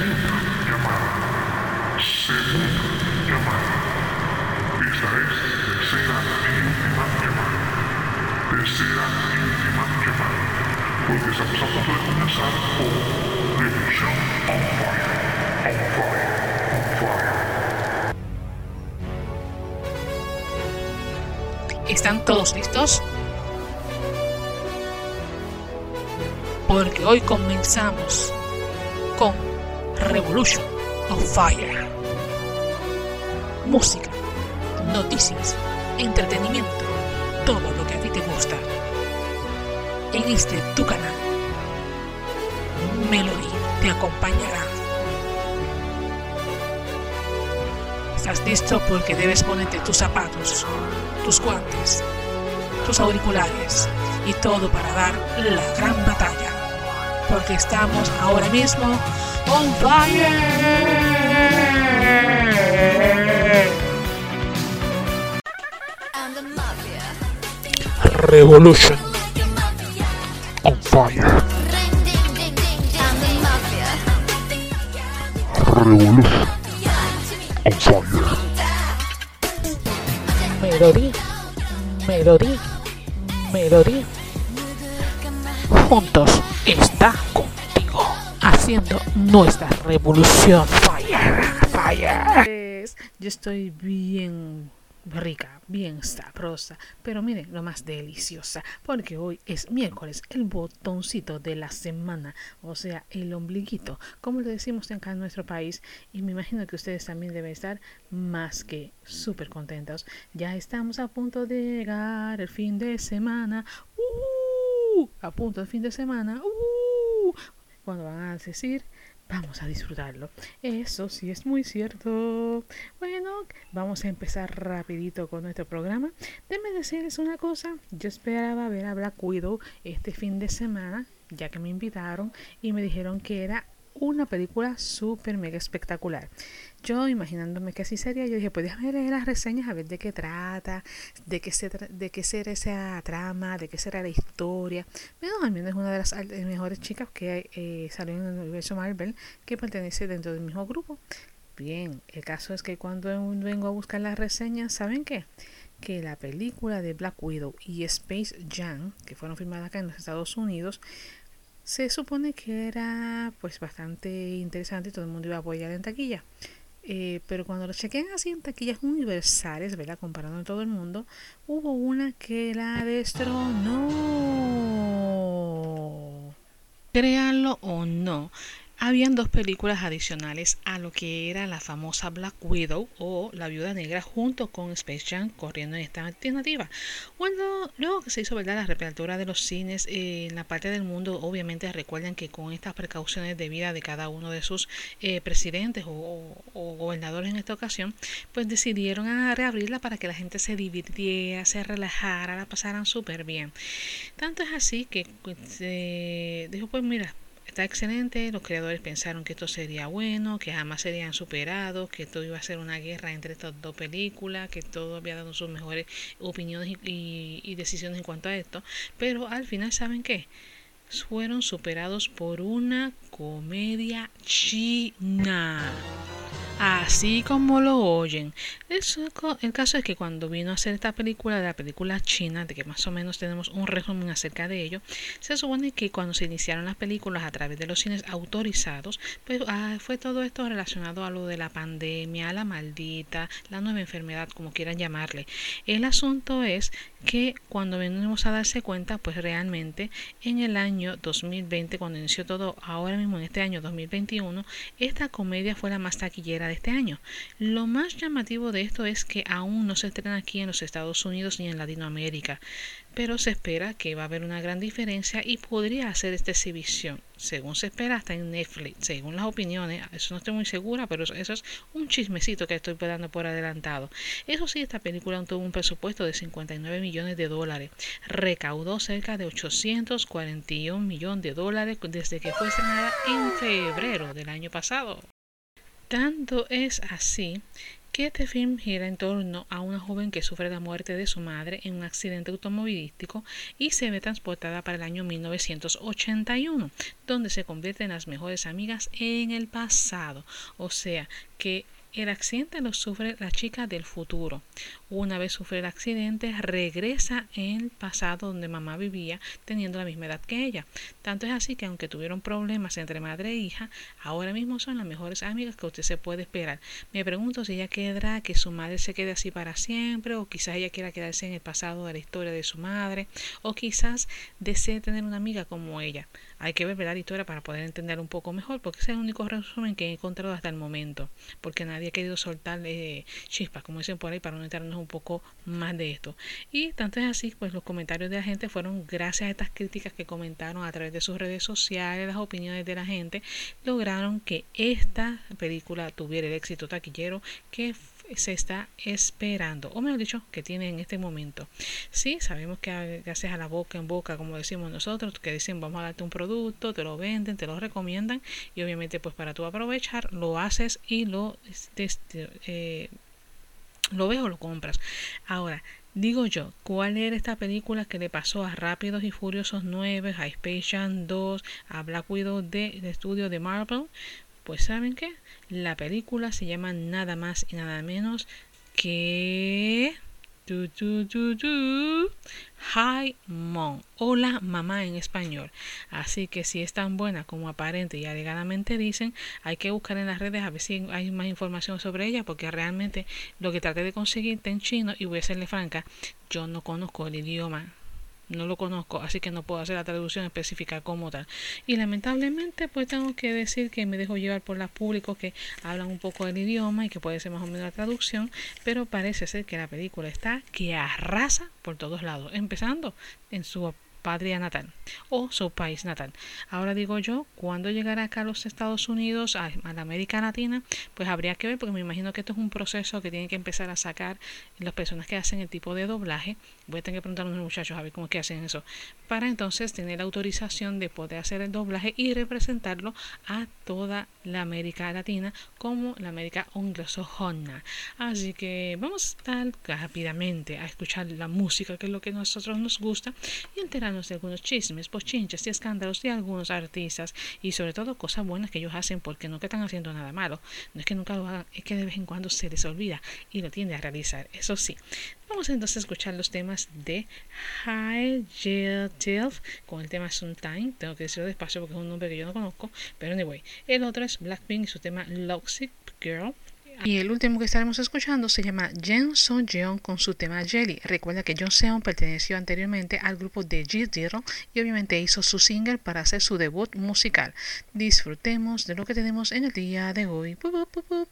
segunda llamada. Segunda llamada. Esta es tercera y última llamada. Tercera y última llamada. Porque estamos a punto de comenzar con Revolution on Fire. On Fire. On Fire. ¿Están todos listos? Porque hoy comenzamos con Revolution of Fire. Música, noticias, entretenimiento, todo lo que a ti te gusta. En este tu canal, Melody te acompañará. ¿Estás listo? Porque debes ponerte tus zapatos, tus guantes, tus auriculares y todo para dar la gran batalla. Porque estamos ahora mismo on fire. Revolution on Fire. Revolution on Fire. Melody, Melody, Melody. Juntos está nuestra revolución. Fire, fire. Yo estoy bien rica, bien sabrosa, pero miren lo más deliciosa, porque hoy es miércoles, el botoncito de la semana, o sea, el ombliguito, como le decimos acá en nuestro país, y me imagino que ustedes también deben estar más que súper contentos. Ya estamos a punto de llegar el fin de semana, ¡uh! a punto del fin de semana, ¡uh! Cuando van a decir Vamos a disfrutarlo. Eso sí es muy cierto. Bueno, vamos a empezar rapidito con nuestro programa. Déjenme decirles una cosa. Yo esperaba ver a Black Widow este fin de semana, ya que me invitaron y me dijeron que era una película súper mega espectacular. Yo imaginándome que así sería, yo dije, pues déjame leer las reseñas a ver de qué trata, de qué, se de qué será esa trama, de qué será la historia. Menos es una de las eh, mejores chicas que eh, salió en el universo Marvel, que pertenece dentro del mismo grupo. Bien, el caso es que cuando vengo a buscar las reseñas, ¿saben qué? Que la película de Black Widow y Space Jam, que fueron filmadas acá en los Estados Unidos, se supone que era pues bastante interesante y todo el mundo iba a apoyar en taquilla. Eh, pero cuando lo chequean así en taquillas universales, ¿verdad? Comparando en todo el mundo, hubo una que la destronó. Créanlo o no, habían dos películas adicionales a lo que era la famosa Black Widow o La Viuda Negra junto con Space Jam corriendo en esta alternativa. Bueno, luego que se hizo verdad la reapertura de los cines en la parte del mundo, obviamente recuerden que con estas precauciones de vida de cada uno de sus eh, presidentes o gobernadores en esta ocasión, pues decidieron a reabrirla para que la gente se divirtiera, se relajara, la pasaran súper bien. Tanto es así que pues, eh, dijo, pues mira, está excelente, los creadores pensaron que esto sería bueno, que jamás serían superados, que esto iba a ser una guerra entre estas dos películas, que todo había dado sus mejores opiniones y, y- y decisiones en cuanto a esto, pero al final, ¿saben qué? Fueron superados por una comedia china. Así como lo oyen. El caso es que cuando vino a hacer esta película, de la película china, de que más o menos tenemos un resumen acerca de ello, se supone que cuando se iniciaron las películas a través de los cines autorizados, pues ah, fue todo esto relacionado a lo de la pandemia, la maldita, la nueva enfermedad, como quieran llamarle. El asunto es que cuando venimos a darse cuenta, pues realmente en el año 2020, cuando inició todo, ahora mismo en este año 2021, esta comedia fue la más taquillera de este año. Lo más llamativo de esto es que aún no se estrena aquí en los Estados Unidos ni en Latinoamérica, pero se espera que va a haber una gran diferencia y podría hacer esta exhibición, según se espera, hasta en Netflix, según las opiniones, eso no estoy muy segura, pero eso, es un chismecito que estoy dando por adelantado. Eso sí, esta película tuvo un presupuesto de 59 millones de dólares, recaudó cerca de 841 millones de dólares desde que fue estrenada en febrero del año pasado. Tanto es así este film gira en torno a una joven que sufre la muerte de su madre en un accidente automovilístico y se ve transportada para el año 1981, donde se convierte en las mejores amigas en el pasado. O sea, que el accidente lo sufre la chica del futuro. Una vez sufre el accidente, regresa en el pasado donde mamá vivía teniendo la misma edad que ella. Tanto es así que aunque tuvieron problemas entre madre e hija, ahora mismo son las mejores amigas que usted se puede esperar. Me pregunto si ella quedará que su madre se quede así para siempre o quizás ella quiera quedarse en el pasado de la historia de su madre o quizás desee tener una amiga como ella. Hay que ver la historia para poder entender un poco mejor porque es el único resumen que he encontrado hasta el momento porque nadie ha querido soltar eh, chispas como dicen por ahí para no enterarnos un poco más de esto. Y tanto es así, pues los comentarios de la gente fueron gracias a estas críticas que comentaron a través de sus redes sociales, las opiniones de la gente, lograron que esta película tuviera el éxito taquillero que se está esperando, o mejor dicho, que tiene en este momento. Sí, sabemos que gracias a la boca en boca, como decimos nosotros, que dicen vamos a darte un producto, te lo venden, te lo recomiendan, y obviamente pues para tú aprovechar, lo haces y lo, este, eh, lo ves o lo compras. Ahora, Digo yo, ¿cuál era esta película que le pasó a Rápidos y Furiosos 9, a Space Jam 2, a Black Widow de, de estudio de Marvel? Pues ¿saben qué? La película se llama nada más y nada menos que... Hi Mom. Hola mamá en español. Así que si es tan buena como aparente y alegadamente dicen, hay que buscar en las redes a ver si hay más información sobre ella, porque realmente lo que traté de conseguir está en chino y voy a serle franca, yo no conozco el idioma no lo conozco, así que no puedo hacer la traducción específica como tal. Y lamentablemente, pues tengo que decir que me dejo llevar por las públicos que hablan un poco del idioma y que puede ser más o menos la traducción, pero parece ser que la película está que arrasa por todos lados, empezando en su patria natal o su país natal. Ahora digo yo, cuando llegará acá a los Estados Unidos, a, la América Latina, pues habría que ver, porque me imagino que esto es un proceso que tienen que empezar a sacar las personas que hacen el tipo de doblaje. Voy a tener que preguntar a los muchachos a ver cómo es que hacen eso, para entonces tener la autorización de poder hacer el doblaje y representarlo a toda la América Latina como la América anglosajona. Así que vamos a rápidamente a escuchar la música, que es lo que a nosotros nos gusta, y enterarnos de algunos chismes, pochinches y escándalos de algunos artistas y sobre todo cosas buenas que ellos hacen porque que están haciendo nada malo. No es que nunca lo hagan, es que de vez en cuando se les olvida y lo tiende a realizar. Eso sí. Vamos entonces a escuchar los temas de High Jill con el tema Sometime. Tengo que decirlo despacio porque es un nombre que yo no conozco. Pero anyway, el otro es Blackpink y su tema Loxic Girl. Y el último que estaremos escuchando se llama Jen Son Jeon con su tema Jelly. Recuerda que John Seon perteneció anteriormente al grupo de G Zero y obviamente hizo su single para hacer su debut musical. Disfrutemos de lo que tenemos en el día de hoy. Bup,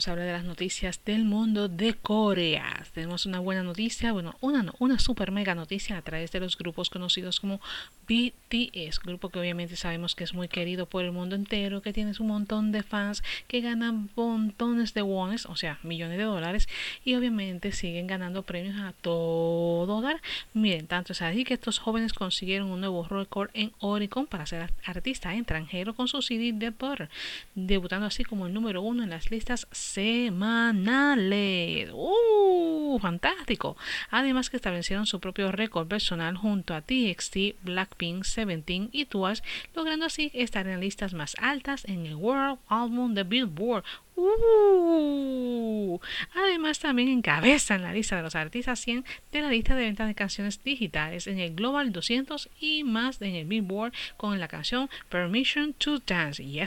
vamos a hablar de las noticias del mundo de Corea. Tenemos una buena noticia, bueno, una una super mega noticia a través de los grupos conocidos como BTS, grupo que obviamente sabemos que es muy querido por el mundo entero, que tiene un montón de fans, que ganan montones de wones, o sea, millones de dólares, y obviamente siguen ganando premios a todo dar. Miren, tanto es así que estos jóvenes consiguieron un nuevo récord en Oricon para ser artista extranjero con su CD de Butter, debutando así como el número uno en las listas semanales. ¡Uh! ¡Fantástico! Además que establecieron su propio récord personal junto a TXT, Blackpink, Seventeen y Twice, logrando así estar en listas más altas en el World Album de Billboard. ¡Uh! Además, también encabezan la lista de los artistas 100 de la lista de ventas de canciones digitales en el Global 200 y más en el Billboard con la canción Permission to Dance y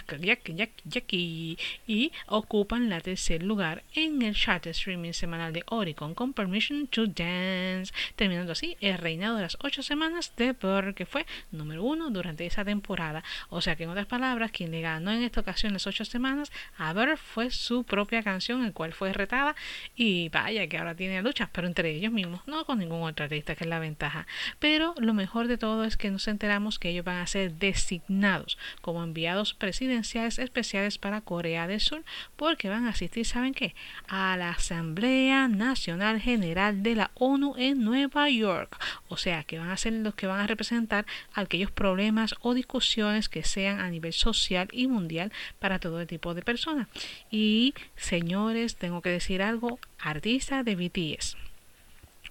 ocupan la tercer lugar en el chart streaming semanal de Oricon con Permission to Dance, terminando así el reinado de las 8 semanas de Burr, que fue número uno durante esa temporada. O sea que, en otras palabras, quien le ganó en esta ocasión las 8 semanas a Burr fue su propia canción, el cual fue retada y vaya que ahora tiene luchas, pero entre ellos mismos, no con ningún otro artista, que es la ventaja. Pero lo mejor de todo es que nos enteramos que ellos van a ser designados como enviados presidenciales especiales para Corea del Sur, porque van a asistir, ¿saben qué? A la Asamblea Nacional General de la ONU en Nueva York. O sea, que van a ser los que van a representar aquellos problemas o discusiones que sean a nivel social y mundial para todo tipo de personas. Y señores, tengo que decir algo, artistas de BTS.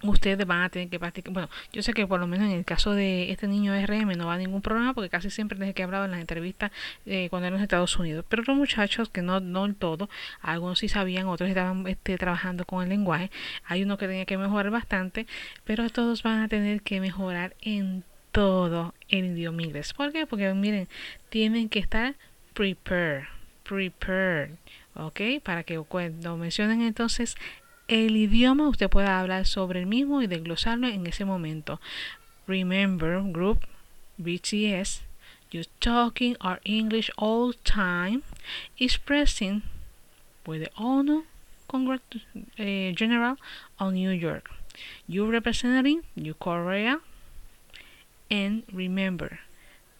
Ustedes van a tener que practicar. Bueno, yo sé que por lo menos en el caso de este niño RM no va a ningún problema porque casi siempre desde que he hablado en las entrevistas eh, cuando era en los Estados Unidos. Pero otros muchachos que no, no el todo, algunos sí sabían, otros estaban este, trabajando con el lenguaje. Hay uno que tenía que mejorar bastante, pero todos van a tener que mejorar en todo el idioma inglés. ¿Por qué? Porque miren, tienen que estar prepared, prepared. ¿Ok? Para que cuando mencionen entonces el idioma usted pueda hablar sobre el mismo y desglosarlo en ese momento. Remember, group BTS, you talking our English all time, expressing with the congrat uh, general on New York. You representing you Korea, and remember,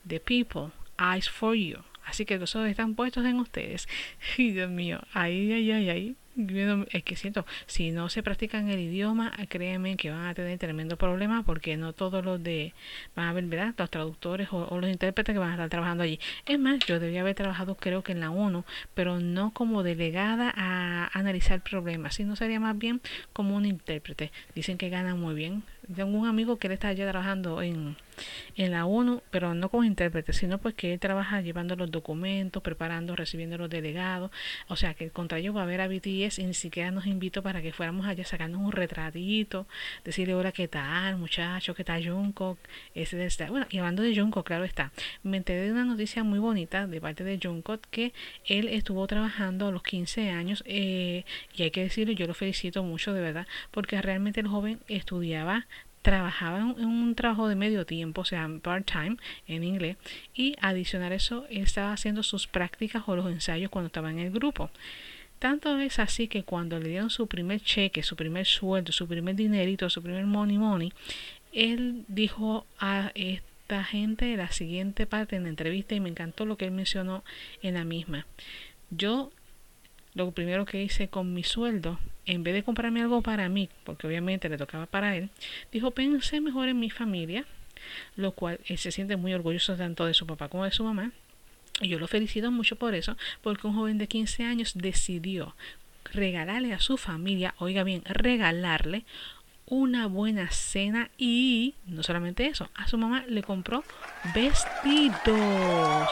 the people eyes for you. Así que los ojos están puestos en ustedes. Y Dios mío, ahí, ahí, ahí, ahí. Es que siento, si no se practican el idioma, créanme que van a tener tremendo problema porque no todos los de, van a ver, ¿verdad? Los traductores o, o los intérpretes que van a estar trabajando allí. Es más, yo debía haber trabajado creo que en la ONU, pero no como delegada a analizar problemas, sino sería más bien como un intérprete. Dicen que ganan muy bien. Tengo un amigo que él está allá trabajando en, en la ONU, pero no como intérprete, sino pues que él trabaja llevando los documentos, preparando, recibiendo los delegados. O sea que contra ellos va a ver a BTS y ni siquiera nos invitó para que fuéramos allá sacarnos un retratito, decirle hola qué tal, muchacho, qué tal Jungkook, ese de esta. Bueno, y hablando de Jungkook, claro está, me enteré de una noticia muy bonita de parte de Jungkook que él estuvo trabajando a los 15 años eh, y hay que decirlo, yo lo felicito mucho de verdad, porque realmente el joven estudiaba trabajaba en, un trabajo de medio tiempo, o sea, part-time en inglés, y adicional a eso estaba haciendo sus prácticas o los ensayos cuando estaba en el grupo. Tanto es así que cuando le dieron su primer cheque, su primer sueldo, su primer dinerito, su primer money money, él dijo a esta gente la siguiente parte en la entrevista y me encantó lo que él mencionó en la misma. Yo lo primero que hice con mi sueldo, en vez de comprarme algo para mí, porque obviamente le tocaba para él, dijo pensé mejor en mi familia, lo cual él se siente muy orgulloso tanto de su papá como de su mamá. Y yo lo felicito mucho por eso, porque un joven de 15 años decidió regalarle a su familia, oiga bien, regalarle una buena cena y no solamente eso, a su mamá le compró vestidos.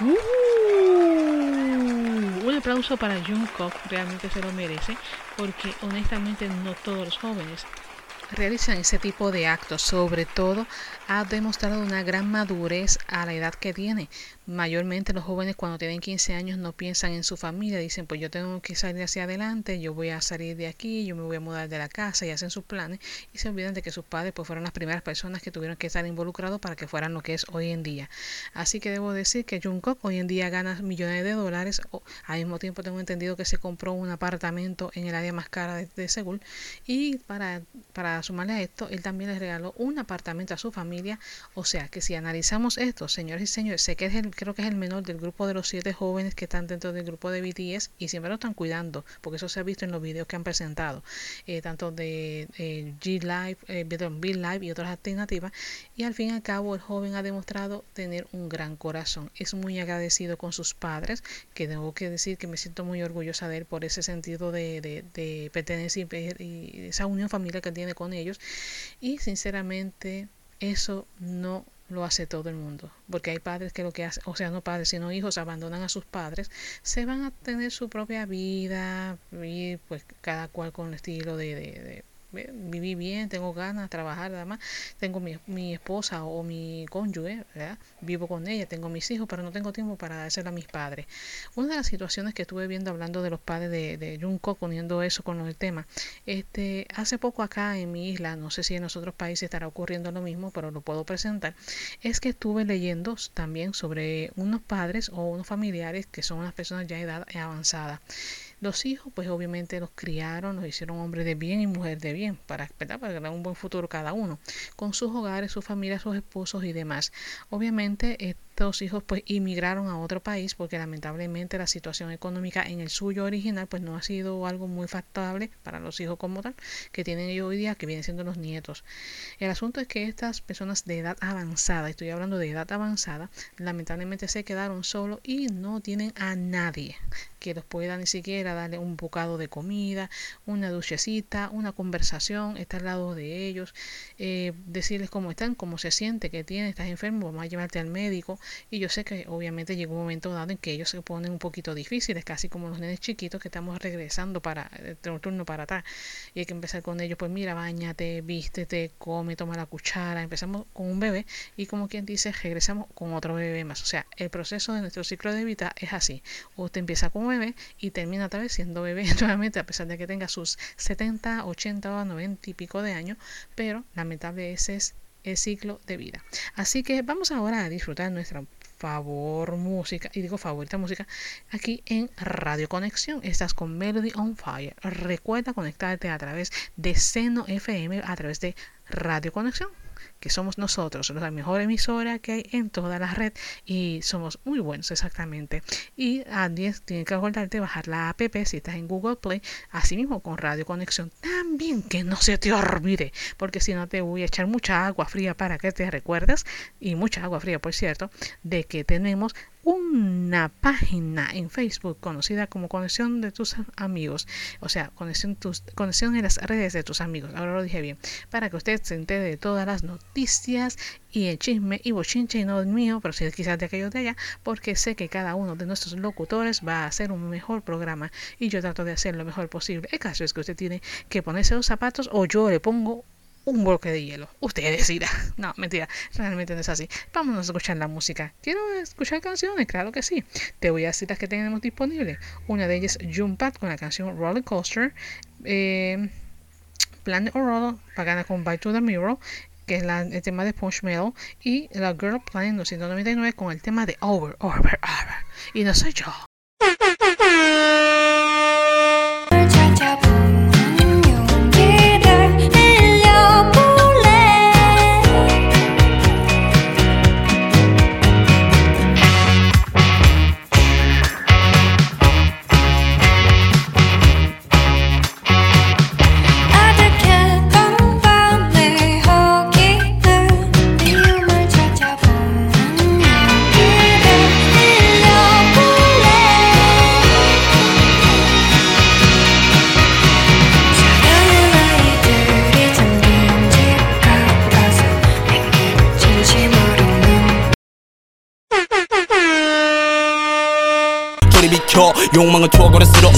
¡Uh! Un aplauso para Jungkook, realmente se lo merece, porque honestamente no todos los jóvenes realizan ese tipo de actos. Sobre todo ha demostrado una gran madurez a la edad que tiene. Mayormente los jóvenes cuando tienen 15 años no piensan en su familia, dicen pues yo tengo que salir hacia adelante, yo voy a salir de aquí, yo me voy a mudar de la casa y hacen sus planes y se olvidan de que sus padres pues fueron las primeras personas que tuvieron que estar involucrados para que fueran lo que es hoy en día. Así que debo decir que Jungkook hoy en día gana millones de dólares, o, al mismo tiempo tengo entendido que se compró un apartamento en el área más cara de, de Seúl y para, para sumarle a esto, él también le regaló un apartamento a su familia, o sea que si analizamos esto, señores y señores, sé que es el, creo que es el menor del grupo de los siete jóvenes que están dentro del grupo de BTS y siempre lo están cuidando, porque eso se ha visto en los videos que han presentado, eh, tanto de eh, G Live, eh, Bill Live y otras alternativas, y al fin y al cabo el joven ha demostrado tener un gran corazón, es muy agradecido con sus padres, que tengo que decir que me siento muy orgullosa de él por ese sentido de, de, de pertenencia y, y esa unión familiar que tiene con ellos, y sinceramente eso no lo hace todo el mundo, porque hay padres que lo que hacen, o sea, no padres, sino hijos abandonan a sus padres, se van a tener su propia vida y pues cada cual con el estilo de, de, de viví bien, tengo ganas de trabajar, además tengo mi, mi esposa o mi cónyuge, vivo con ella, tengo mis hijos, pero no tengo tiempo para dárselo a mis padres. Una de las situaciones que estuve viendo hablando de los padres de, de poniendo eso con el tema, este, hace poco acá en mi isla, no sé si en los otros países estará ocurriendo lo mismo, pero lo puedo presentar, es que estuve leyendo también sobre unos padres o unos familiares que son unas personas ya de edad avanzada. Los hijos, pues obviamente los criaron, los hicieron hombres de bien y mujer de bien, para, ¿verdad? para ganar un buen futuro cada uno, con sus hogares, sus familias, sus esposos y demás. Obviamente estos hijos pues inmigraron a otro país porque lamentablemente la situación económica en el suyo original pues no ha sido algo muy factable para los hijos como tal que tienen ellos hoy día, que vienen siendo los nietos. El asunto es que estas personas de edad avanzada, estoy hablando de edad avanzada, lamentablemente se quedaron solos y no tienen a nadie que los pueda ni siquiera darle un bocado de comida, una duchecita, una conversación, estar al lado de ellos, eh, decirles cómo están, cómo se siente, que tienen, estás enfermo, vamos a llevarte al médico. Y yo sé que obviamente llegó un momento dado en que ellos se ponen un poquito difíciles, casi como los nenes chiquitos que estamos regresando para el turno para atrás. Y hay que empezar con ellos, pues mira, bañate, vístete, come, toma la cuchara. Empezamos con un bebé y como quien dice, regresamos con otro bebé más. O sea, el proceso de nuestro ciclo de vida es así. Usted empieza con un bebé y termina siendo bebé nuevamente, a pesar de que tenga sus 70, 80 o 90 y pico de años, pero lamentable ese es el ciclo de vida. Así que vamos ahora a disfrutar nuestra favor música, y digo favorita música, aquí en Radio Conexión. Estás con Melody on Fire. Recuerda conectarte a través de Seno FM, a través de Radio Conexión que somos nosotros, la mejor emisora que hay en toda la red y somos muy buenos exactamente. Y Andy tiene que acordarte de bajar la app si estás en Google Play, así mismo con Radio Conexión. También que no se te olvide, porque si no te voy a echar mucha agua fría para que te recuerdes, y mucha agua fría por cierto, de que tenemos una página en Facebook conocida como Conexión de tus amigos, o sea, conexión, tus, conexión en las redes de tus amigos, ahora lo dije bien, para que usted se entere de todas las noticias y el chisme y bochinche y no el mío, pero sí quizás de aquellos de allá, porque sé que cada uno de nuestros locutores va a hacer un mejor programa. Y yo trato de hacer lo mejor posible. El caso es que usted tiene que ponerse los zapatos o yo le pongo un bloque de hielo. Usted decida. No, mentira, realmente no es así. Vámonos a escuchar la música. ¿Quiero escuchar canciones? Claro que sí. Te voy a decir las que tenemos disponibles. Una de ellas, Jumpat con la canción Roller Coaster. Eh, Planet Oro, pagana con By to the Mirror que es el tema de Punch Metal, y la Girl Planet 299 con el tema de Over, Over, Over. Y no soy yo. 욕망은 추억으로 쓰러져.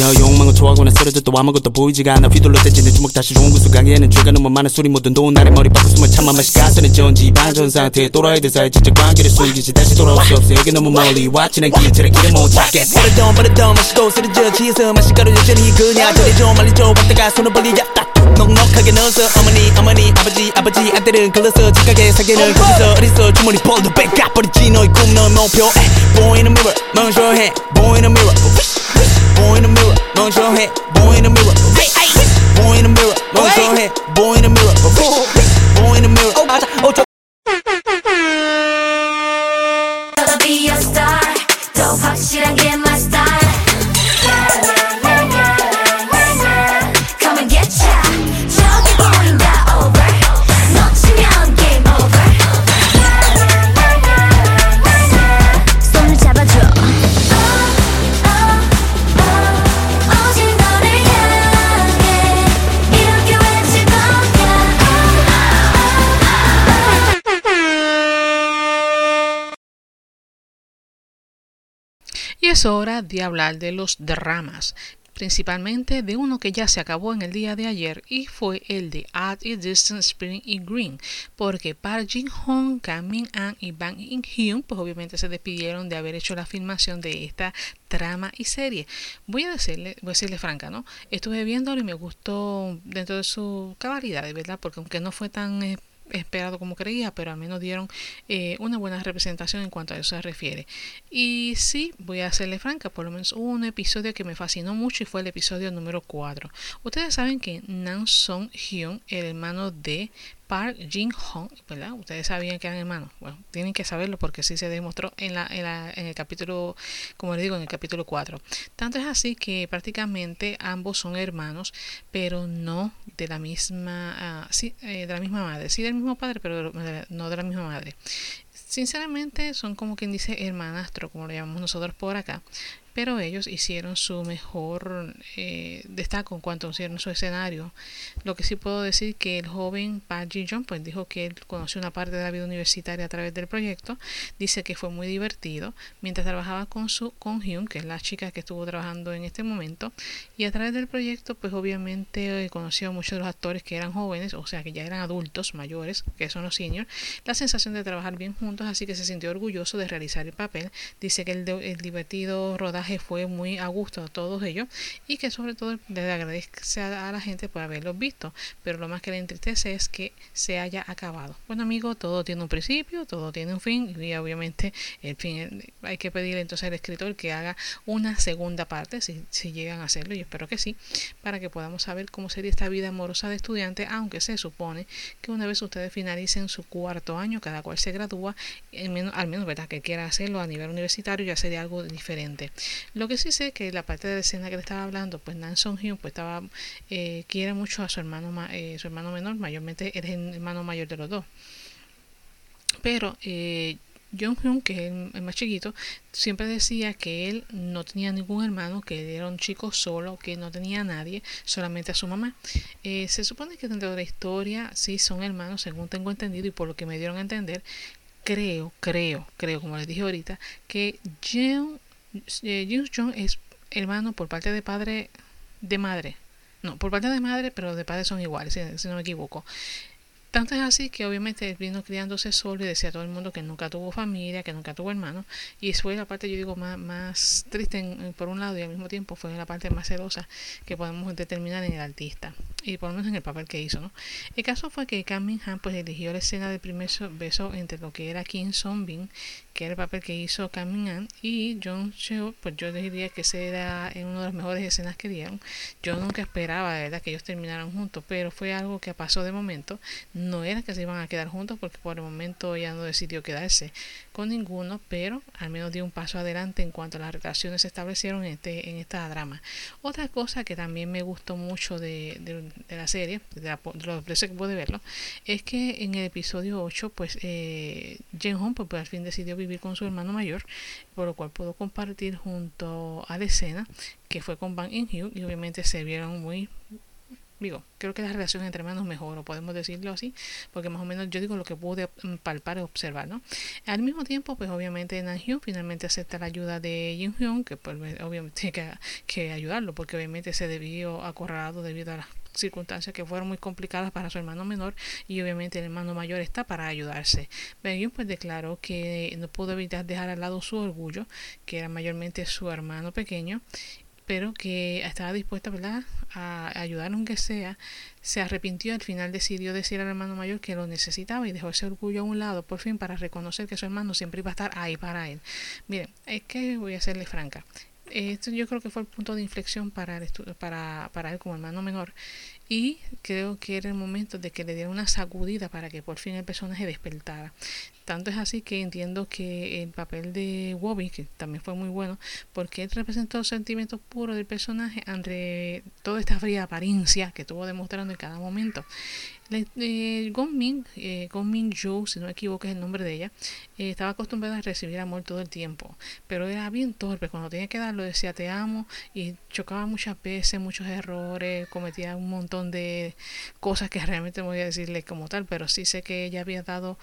야 욕망은 추억으로 쓰러져 또 아무것도 보이지가 않아. 휘둘러 떼지는 주먹 다시 좋은 구수 가게에는 죄가 너무 많은 술이 묻은 돈 나의 머리 밖에 숨을 참아 맛이 가스는 전지 반전 상태에 또라이들 사이 진짜 관계를 숨기지. 다시 돌아올 수 없어. 여기 너무 멀리 와. 지난 기차를 길을 못 찾겠어 버릇던 버릇던 마시고 쓰러져. 지에서 마시가루 여전히 그냐 저리 좀 멀리 좀 왔다가 손을 벌리 얍딱 넉넉하게 넣어서 어머니 어머니 아버지 아버지. 아들은 글러서 착하게 사귀는 거기서 어디서 주머니 폴더 뺏가 버리지 너의 꿈 너의 목표 Boy in the mirror. 멍청해. Boy in the mirror Boy in the mirror, long as your hand. Boy in the mirror. hey hey. Boy in the mirror, long as your hand. Boy in the mirror. Boy in the mirror. Y es hora de hablar de los dramas, principalmente de uno que ya se acabó en el día de ayer y fue el de At a Distance Spring y Green, porque Park Jin Hong, Kang Min An y Bang In Hyun pues obviamente se despidieron de haber hecho la filmación de esta trama y serie. Voy a decirle, voy a decirle franca, ¿no? Estuve viéndolo y me gustó dentro de su cabalidad, verdad, porque aunque no fue tan eh, esperado como creía, pero al menos dieron eh, una buena representación en cuanto a eso se refiere. Y sí, voy a hacerle franca, por lo menos hubo un episodio que me fascinó mucho y fue el episodio número 4. Ustedes saben que Nam Song Hyun, el hermano de Park Jin Hong, ¿verdad? Ustedes sabían que eran hermanos. Bueno, tienen que saberlo porque sí se demostró en, la, en, la, en el capítulo, como les digo, en el capítulo 4. Tanto es así que prácticamente ambos son hermanos, pero no de la misma, sí, eh, de la misma madre, sí del mismo padre, pero no de la misma madre. Sinceramente son como quien dice hermanastro, como lo llamamos nosotros por acá. Pero ellos hicieron su mejor eh, destaco en cuanto hicieron su escenario. Lo que sí puedo decir que el joven Park Ji Jong pues dijo que él conoció una parte de la vida universitaria a través del proyecto. Dice que fue muy divertido mientras trabajaba con su con Hyun, que es la chica que estuvo trabajando en este momento. Y a través del proyecto pues obviamente eh, conoció a muchos de los actores que eran jóvenes, o sea que ya eran adultos mayores, que son los seniors. La sensación de trabajar bien juntos, así que se sintió orgulloso de realizar el papel. Dice que el, el divertido rodaje fue muy a gusto a todos ellos y que sobre todo le agradece a, la gente por haberlos visto, pero lo más que le entristece es que se haya acabado. Bueno amigo, todo tiene un principio, todo tiene un fin y obviamente el fin hay que pedirle entonces al escritor que haga una segunda parte si, si llegan a hacerlo y espero que sí, para que podamos saber cómo sería esta vida amorosa de estudiante, aunque se supone que una vez ustedes finalicen su cuarto año, cada cual se gradúa, en menos, al menos verdad que quiera hacerlo a nivel universitario ya sería algo diferente. Lo que sí sé que la parte de la escena que le estaba hablando, pues Nan Song Hyun pues estaba eh, quiere mucho a su hermano ma- eh, su hermano menor, mayormente él es el hermano mayor de los dos. Pero eh, Hyun, que es el, más chiquito, siempre decía que él no tenía ningún hermano, que era un chico solo, que no tenía a nadie, solamente a su mamá. Eh, se supone que dentro de la historia sí son hermanos, según tengo entendido y por lo que me dieron a entender, creo, creo, creo, como les dije ahorita, que Jeon, eh, Jung Jong es hermano por parte de padre de madre. No, por parte de madre, pero de padre son iguales, si, no me equivoco. Tanto es así que obviamente vino criándose solo y decía a todo el mundo que nunca tuvo familia, que nunca tuvo hermanos. Y fue la parte, yo digo, más, más triste en- por un lado y al mismo tiempo fue la parte más celosa que podemos determinar en el artista. Y por lo menos en el papel que hizo, ¿no? El caso fue que Han pues eligió la escena del primer so- beso entre lo que era Kim Song Bin, que era el papel que hizo Min Han, y Jung Seo, pues yo diría que ese era una de las mejores escenas que dieron. Yo nunca esperaba, de verdad, que ellos terminaran juntos, pero fue algo que pasó de momento. No era que se iban a quedar juntos porque por el momento ella no decidió quedarse con ninguno, pero al menos dio un paso adelante en cuanto a las relaciones se establecieron en, este, en esta drama. Otra cosa que también me gustó mucho de, de- la serie, de, la, los veces que pude verlo, es que en el episodio 8, pues eh, Jen Hong pues, al fin decidió vivir con su hermano mayor, por lo cual pudo compartir junto a la escena que fue con Bang In Hyun y obviamente se vieron muy Digo, creo que la relación entre hermanos mejoró, podemos decirlo así, porque más o menos yo digo lo que pude mm, palpar y observar, ¿no? Al mismo tiempo, pues obviamente Namjoon finalmente acepta la ayuda de Jin Hyun, que pues obviamente tiene que, que ayudarlo, porque obviamente se debió acorralado debido a las circunstancias que fueron muy complicadas para su hermano menor y obviamente el hermano mayor está para ayudarse. Baekhyun pues declaró que no pudo evitar dejar al lado su orgullo, que era mayormente su hermano pequeño, pero que estaba dispuesta ¿verdad? a ayudar aunque sea. Se arrepintió, al final decidió decir al hermano mayor que lo necesitaba y dejó ese orgullo a un lado por fin para reconocer que su hermano siempre iba a estar ahí para él. Miren, es que voy a serle franca. Esto yo creo que fue el punto de inflexión para, el para, para él como hermano menor y creo que era el momento de que le diera una sacudida para que por fin el personaje despertara. Tanto es así que entiendo que el papel de Wobby, que también fue muy bueno, porque él representó el sentimiento puro del personaje ante toda esta fría apariencia que estuvo demostrando en cada momento. Eh, Gongmin, eh, Gongmin Yu, si no me equivoco es el nombre de ella, eh, estaba acostumbrada a recibir amor todo el tiempo, pero era bien torpe, cuando tenía que darlo decía te amo y chocaba muchas veces, muchos errores, cometía un montón de cosas que realmente voy a decirle como tal, pero sí sé que ella había dado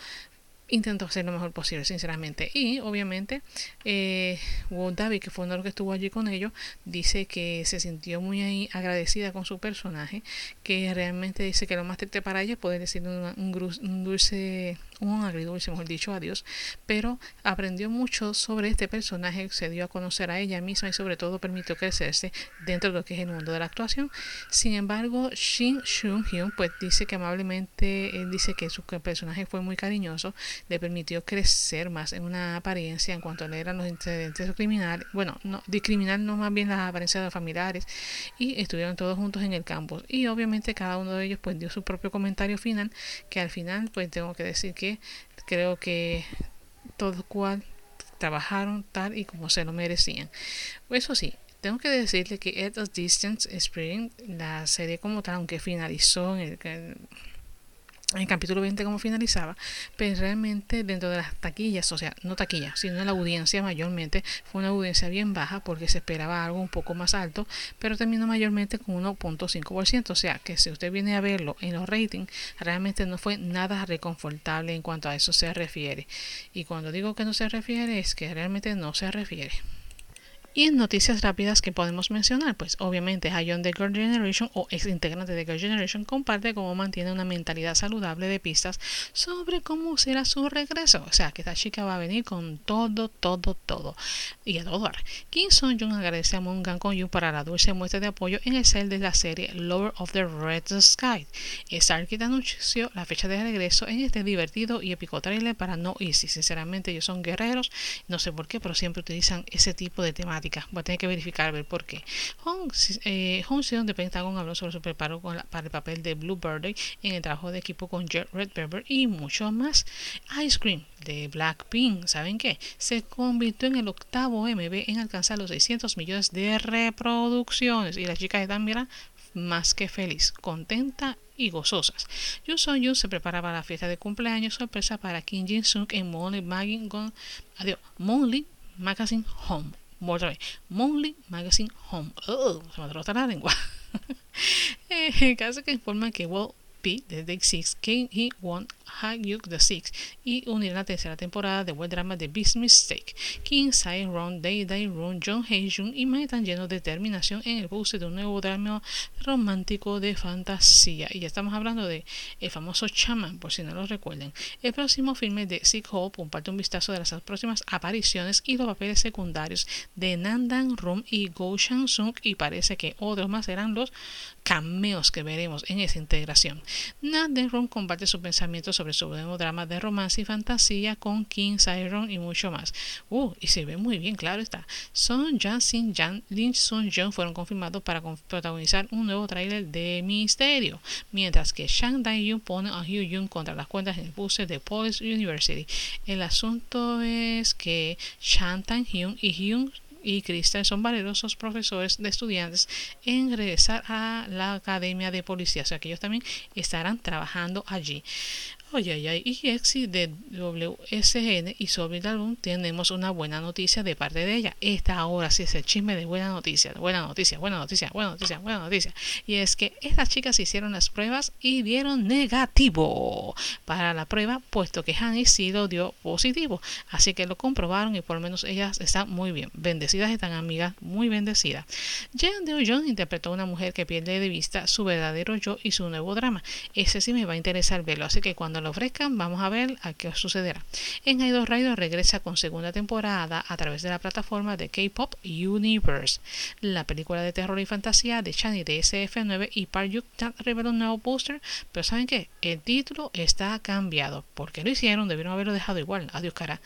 intentó hacer lo mejor posible, sinceramente. Y obviamente, eh, David, que fue uno de los que estuvo allí con ellos, dice que se sintió muy agradecida con su personaje, que realmente dice que lo más triste para ella es poder decir un dulce un agridulce, mejor dicho, a Dios, pero aprendió mucho sobre este personaje, se dio a conocer a ella misma y sobre todo permitió crecerse dentro de lo que es el mundo de la actuación. Sin embargo, Shin Shun Hyun pues dice que amablemente, él dice que su personaje fue muy cariñoso, le permitió crecer más en una apariencia en cuanto a leer a los incidentes criminales, bueno, no, discriminar no más bien las apariencias de los familiares y estuvieron todos juntos en el campus y obviamente cada uno de ellos pues dio su propio comentario final que al final pues tengo que decir que creo que todo cual trabajaron tal y como se lo merecían. Eso sí, tengo que decirle que At a Distance Spring, la serie como tal, aunque finalizó en el, el capítulo 20 como finalizaba, pero realmente dentro de las taquillas, o sea, no taquillas, sino en la audiencia mayormente, fue una audiencia bien baja porque se esperaba algo un poco más alto, pero terminó mayormente con 1.5%, o sea, que si usted viene a verlo en los ratings, realmente no fue nada reconfortable en cuanto a eso se refiere. Y cuando digo que no se refiere, es que realmente no se refiere. Y en noticias rápidas que podemos mencionar, pues obviamente Hayon de Girl Generation o ex integrante de Girl Generation comparte cómo mantiene una mentalidad saludable de pistas sobre cómo será su regreso. O sea, que esta chica va a venir con todo, todo, todo. Y a todo dar. Kim Son Jung agradece a Moon Gang Con Yu para la dulce muestra de apoyo en el cel de la serie Lower of the Red Sky. Starkid anunció la fecha de regreso en este divertido y épico trailer para No Easy. Sinceramente, ellos son guerreros, no sé por qué, pero siempre utilizan ese tipo de temática Voy a tener que verificar a ver por qué. Hong, eh, Seon de Pentagon habló sobre su preparo para el papel de Blue Bird en el trabajo de equipo con Red Pepper y mucho más. Ice Cream de Blackpink, ¿saben qué? Se convirtió en el octavo MB en alcanzar los 600 millones de reproducciones y las chicas están, mira, más que feliz, contenta y gozosas. Yu Song Yu se preparaba la fiesta de cumpleaños sorpresa para Kim Jin Suk en Monly Magazine Home vez, Monthly Magazine Home. Oh, se me atrota la lengua. eh, caso que informa que Walt P de Day 6 que he won Hagyuk the Six y unirá la tercera temporada de web drama de Beast Mistake. Kim Sai Ron, Day Day Ron, John Hae-jun y Mai están llenos de determinación en el bus de un nuevo drama romántico de fantasía. Y ya estamos hablando de el famoso Chaman, por si no lo recuerden. El próximo filme de Sick Hope comparte un vistazo de las próximas apariciones y los papeles secundarios de Nandan Rum y Go Shang Sung y parece que otros más serán los cameos que veremos en esa integración. Nandan Rum comparte sus pensamientos sobre su nuevo drama de romance y fantasía con King Siron y mucho más. Uh, y se ve muy bien, claro está. Son Jan Sin Jan, Lynch Sun Jung fueron confirmados para protagonizar un nuevo tráiler de Misterio, mientras que Shang Dai-yoon pone a Hugh Jung contra las cuentas en el bus de Police University. El asunto es que Shang Tae-hyun y Hyun y Crystal son valerosos profesores de estudiantes en regresar a la academia de policía, o sea que ellos también estarán trabajando allí. Ay, ay, ay. Y Exi de WSN y sobre el álbum tenemos una buena noticia de parte de ella. Esta ahora sí es el chisme de buena noticia, buena noticia, buena noticia, buena noticia, buena noticia. Y es que estas chicas hicieron las pruebas y dieron negativo para la prueba, puesto que Hani sí lo dio positivo. Así que lo comprobaron y por lo menos ellas están muy bien. Bendecidas están amigas, muy bendecidas. Jean de John interpretó a una mujer que pierde de vista su verdadero yo y su nuevo drama. Ese sí me va a interesar verlo, así que cuando lo ofrezcan vamos a ver a qué sucederá. En Idol Rider regresa con segunda temporada a través de la plataforma de K-Pop Universe. La película de terror y fantasía de Chani de SF9 y Park Yuk reveló un nuevo booster, pero ¿saben qué? El título está cambiado. ¿Por qué lo hicieron? Debieron haberlo dejado igual. Adiós cara.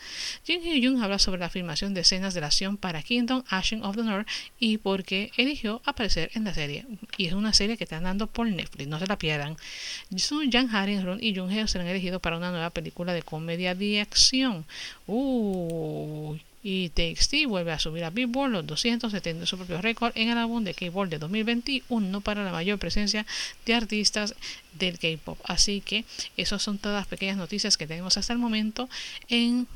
Jin Hyun habla sobre la filmación de escenas de la acción para Kingdom Ashen of the North y por qué eligió aparecer en la serie. Y es una serie que están dando por Netflix, no se la pierdan. Sun Jan Harin, Ron y Jung Heo serán elegidos para una nueva película de comedia de acción. Uy. Y TXT vuelve a subir a Billboard los 270 su propio récord en el álbum de K-Pop de 2021 para la mayor presencia de artistas del K-Pop. Así que esas son todas las pequeñas noticias que tenemos hasta el momento en,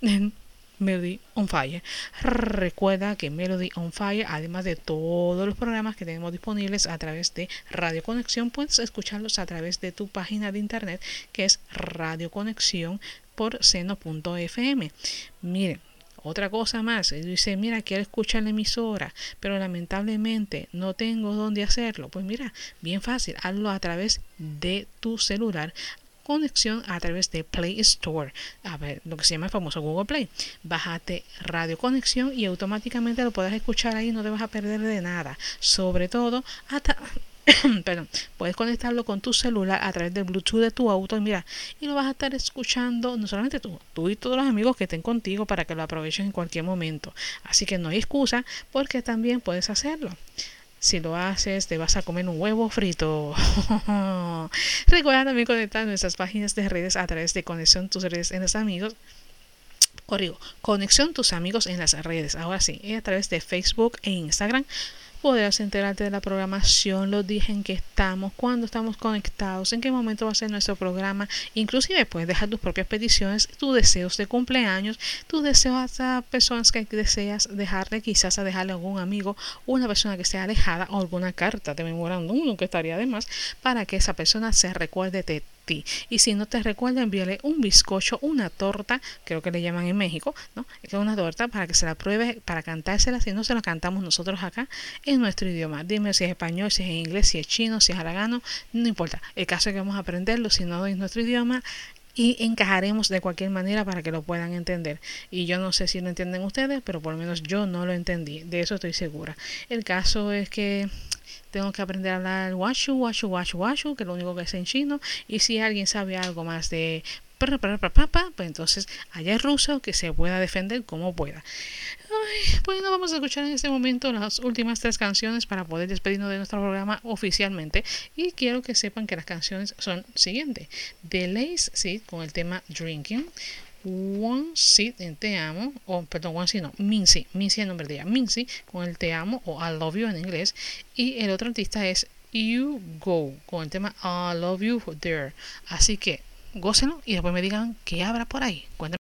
en Melody on Fire. Recuerda que Melody on Fire, además de todos los programas que tenemos disponibles a través de Radio Conexión, puedes escucharlos a través de tu página de internet que es Radio Conexión por seno.fm. Miren, otra cosa más, dice, mira, quiero escuchar la emisora, pero lamentablemente no tengo dónde hacerlo. Pues mira, bien fácil, hazlo a través de tu celular conexión a través de Play Store, a ver, lo que se llama el famoso Google Play. Bájate Radio Conexión y automáticamente lo puedes escuchar ahí, no te vas a perder de nada. Sobre todo, hasta perdón, puedes conectarlo con tu celular a través del Bluetooth de tu auto y mira, y lo vas a estar escuchando no solamente tú, tú y todos los amigos que estén contigo para que lo aprovechen en cualquier momento. Así que no hay excusa porque también puedes hacerlo. Si lo haces, te vas a comer un huevo frito. Recuerda también conectar nuestras páginas de redes a través de Conexión Tus Redes en los Amigos. Corrigo, Conexión Tus Amigos en las redes. Ahora sí, a través de Facebook e Instagram podrás enterarte de la programación, los días en que estamos, cuándo estamos conectados, en qué momento va a ser nuestro programa. Inclusive puedes dejar tus propias peticiones, tus deseos de cumpleaños, tus deseos a personas que deseas dejarle, quizás a dejarle a algún amigo, una persona que esté alejada o alguna carta de memorándum, que estaría de más, para que esa persona se recuerde de ti. Y si no te recuerda, envíale un bizcocho, una torta, creo que le llaman en México, ¿no? Es una torta para que se la pruebe, para cantársela, si no se la cantamos nosotros acá en nuestro idioma. Dime si es español, si es inglés, si es chino, si es aragano, no importa. El caso es que vamos a aprenderlo, si no es nuestro idioma, y encajaremos de cualquier manera para que lo puedan entender. Y yo no sé si lo entienden ustedes, pero por lo menos yo no lo entendí, de eso estoy segura. El caso es que tengo que aprender a hablar washu, washu, washu, washu, que es lo único que sé en chino. Y si alguien sabe algo más de pues entonces allá es ruso que se pueda defender como pueda. Bueno, vamos a escuchar en este momento las últimas tres canciones para poder despedirnos de nuestro programa oficialmente. Y quiero que sepan que las canciones son siguientes: The Lace Seed con el tema Drinking. One Seed en Te Amo, o perdón, One Seed no, Mincy, Mincy el nombre de ella, Mincy con el Te Amo o I Love You en inglés, y el otro artista es You Go con el tema I Love You There. Así que gócenlo y después me digan qué habrá por ahí. Cuéntenme.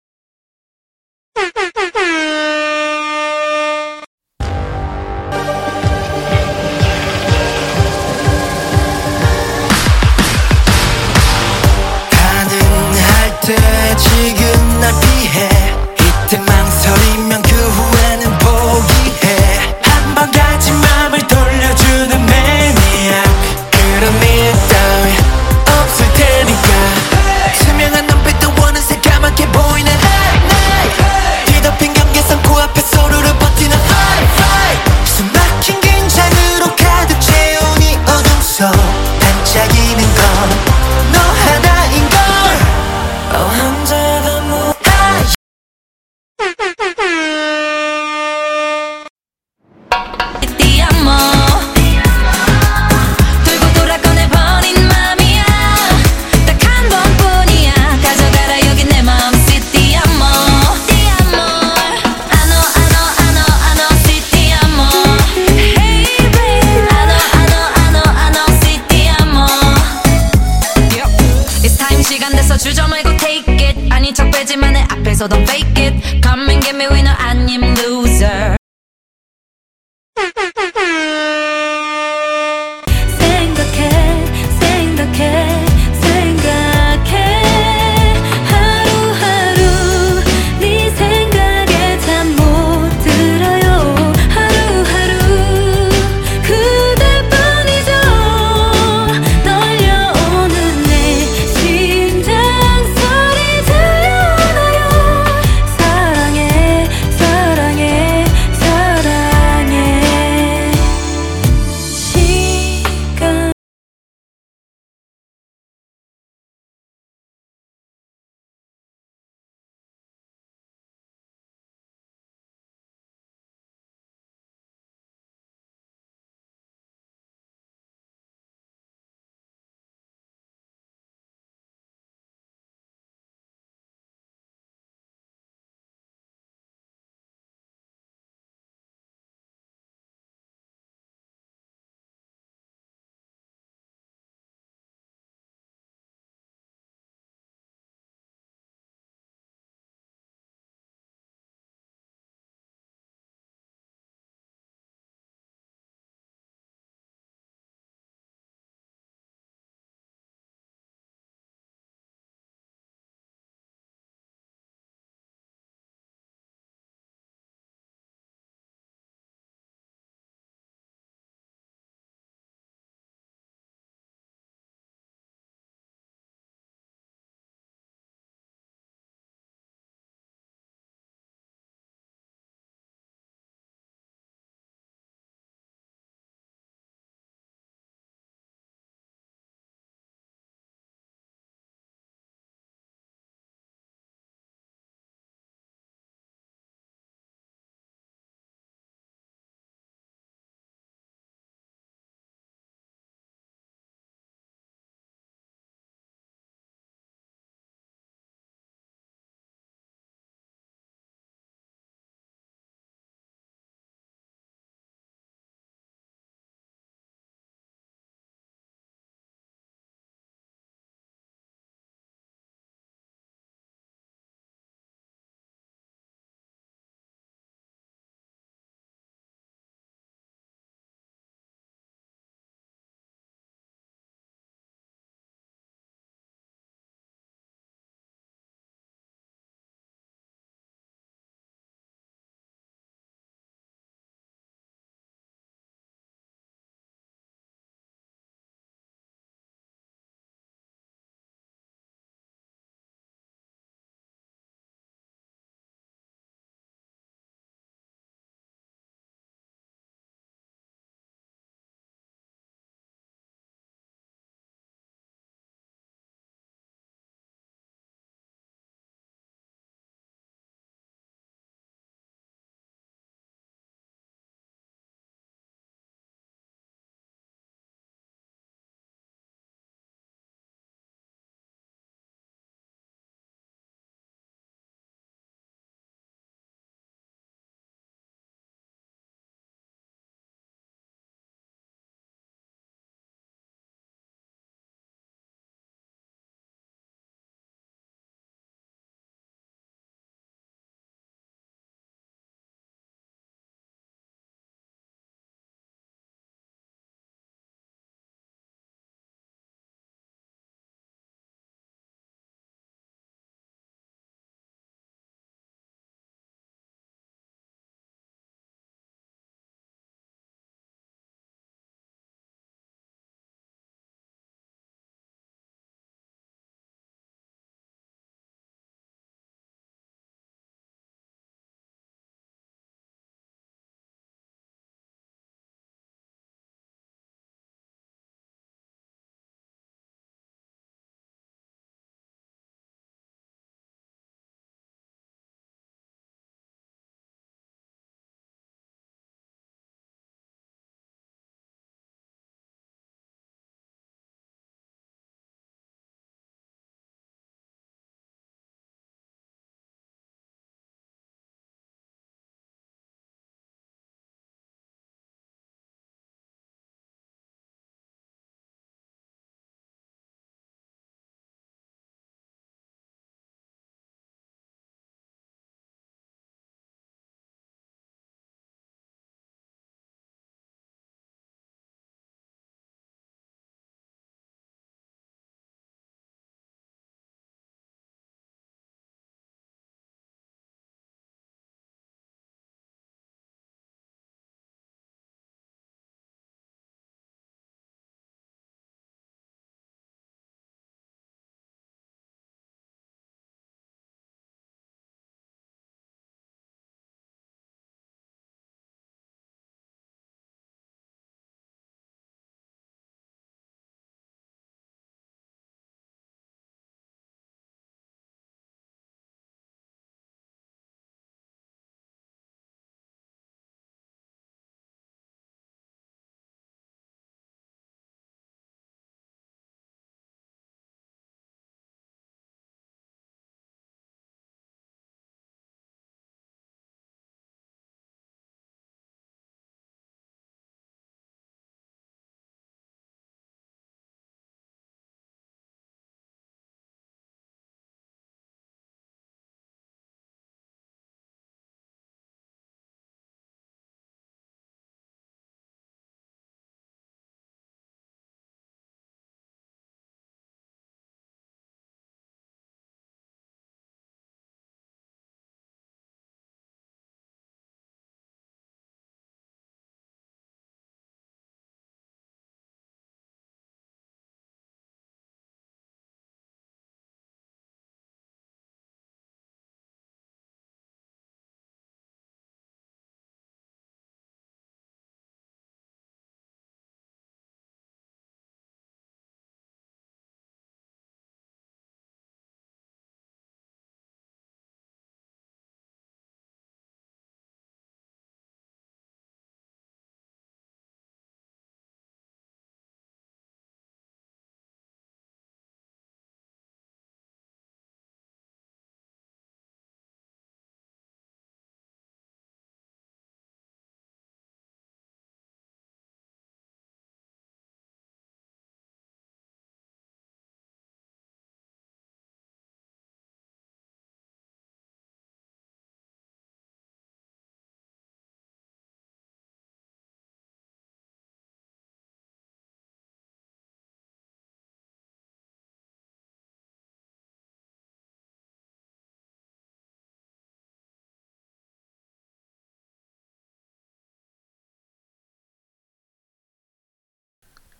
time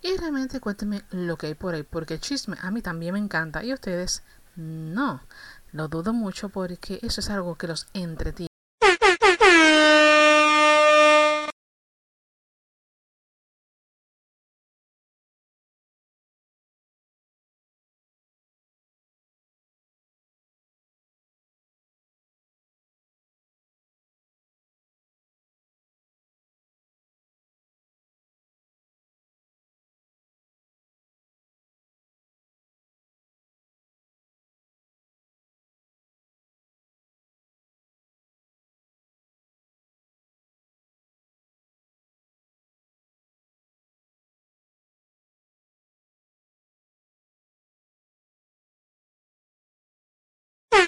Y realmente cuéntenme lo que hay por ahí, porque el chisme a mí también me encanta y a ustedes no. Lo dudo mucho porque eso es algo que los entretiene.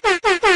Ha ha ha!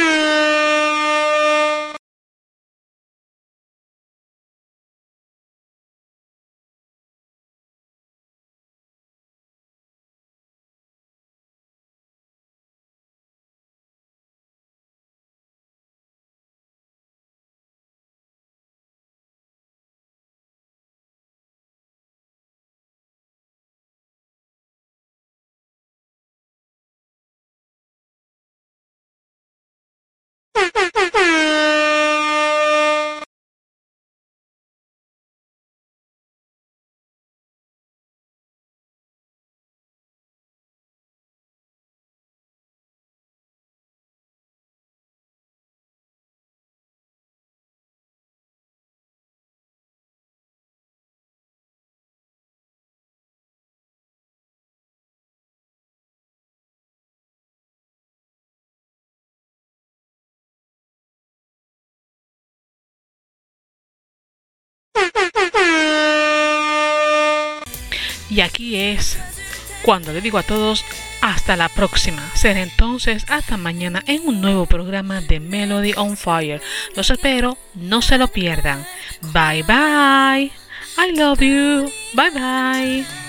Y aquí es cuando le digo a todos hasta la próxima. Será entonces hasta mañana en un nuevo programa de Melody on Fire. Los espero, no se lo pierdan. Bye bye. I love you. Bye bye.